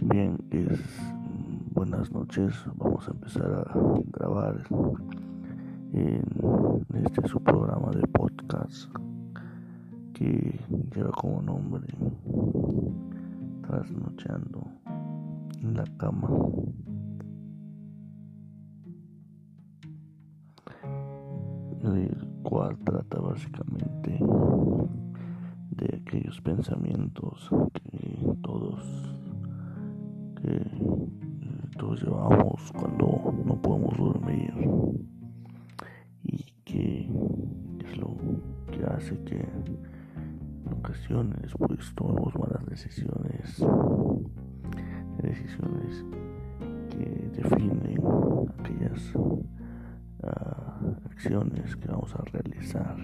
Bien, es buenas noches. Vamos a empezar a grabar en este su programa de podcast que lleva como nombre Trasnocheando en la cama. El cual trata básicamente de aquellos pensamientos que todos que eh, todos llevamos cuando no podemos dormir y que es lo que hace que en ocasiones pues tomemos malas decisiones decisiones que definen aquellas uh, acciones que vamos a realizar